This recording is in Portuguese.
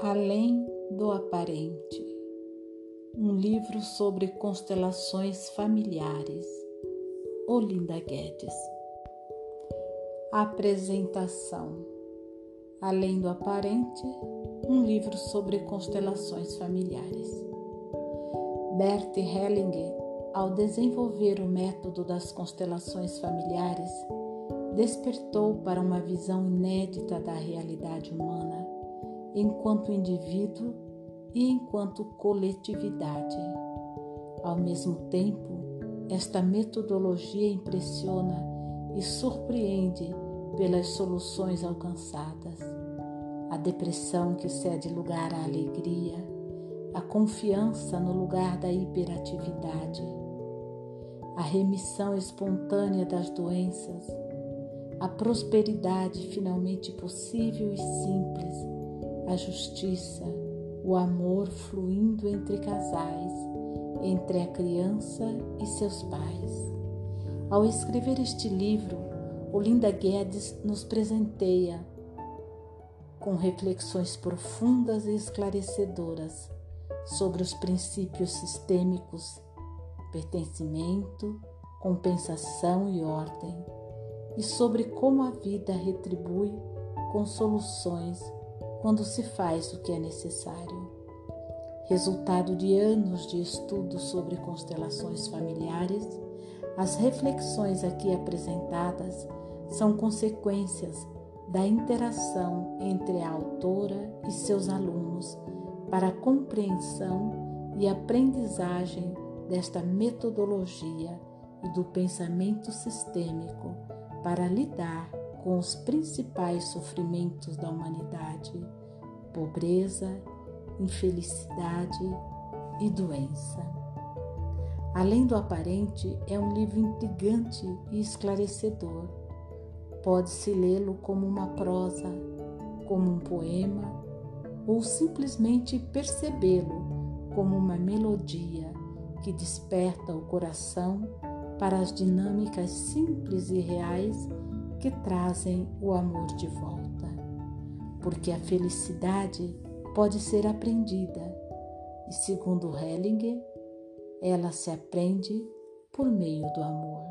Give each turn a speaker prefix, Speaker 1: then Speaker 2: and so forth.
Speaker 1: Além do aparente. Um livro sobre constelações familiares. Olinda Guedes. Apresentação. Além do aparente, um livro sobre constelações familiares. Bert Hellinger, ao desenvolver o método das constelações familiares, despertou para uma visão inédita da realidade humana, enquanto indivíduo e enquanto coletividade. Ao mesmo tempo, esta metodologia impressiona e surpreende pelas soluções alcançadas. A depressão que cede lugar à alegria, a confiança no lugar da hiperatividade, a remissão espontânea das doenças a prosperidade finalmente possível e simples, a justiça, o amor fluindo entre casais, entre a criança e seus pais. Ao escrever este livro, Olinda Guedes nos presenteia com reflexões profundas e esclarecedoras sobre os princípios sistêmicos, pertencimento, compensação e ordem e sobre como a vida retribui com soluções quando se faz o que é necessário. Resultado de anos de estudo sobre constelações familiares, as reflexões aqui apresentadas são consequências da interação entre a autora e seus alunos para a compreensão e aprendizagem desta metodologia e do pensamento sistêmico para lidar com os principais sofrimentos da humanidade: pobreza, infelicidade e doença. Além do aparente, é um livro intrigante e esclarecedor. Pode-se lê-lo como uma prosa, como um poema, ou simplesmente percebê-lo como uma melodia que desperta o coração para as dinâmicas simples e reais que trazem o amor de volta. Porque a felicidade pode ser aprendida e, segundo Hellinger, ela se aprende por meio do amor.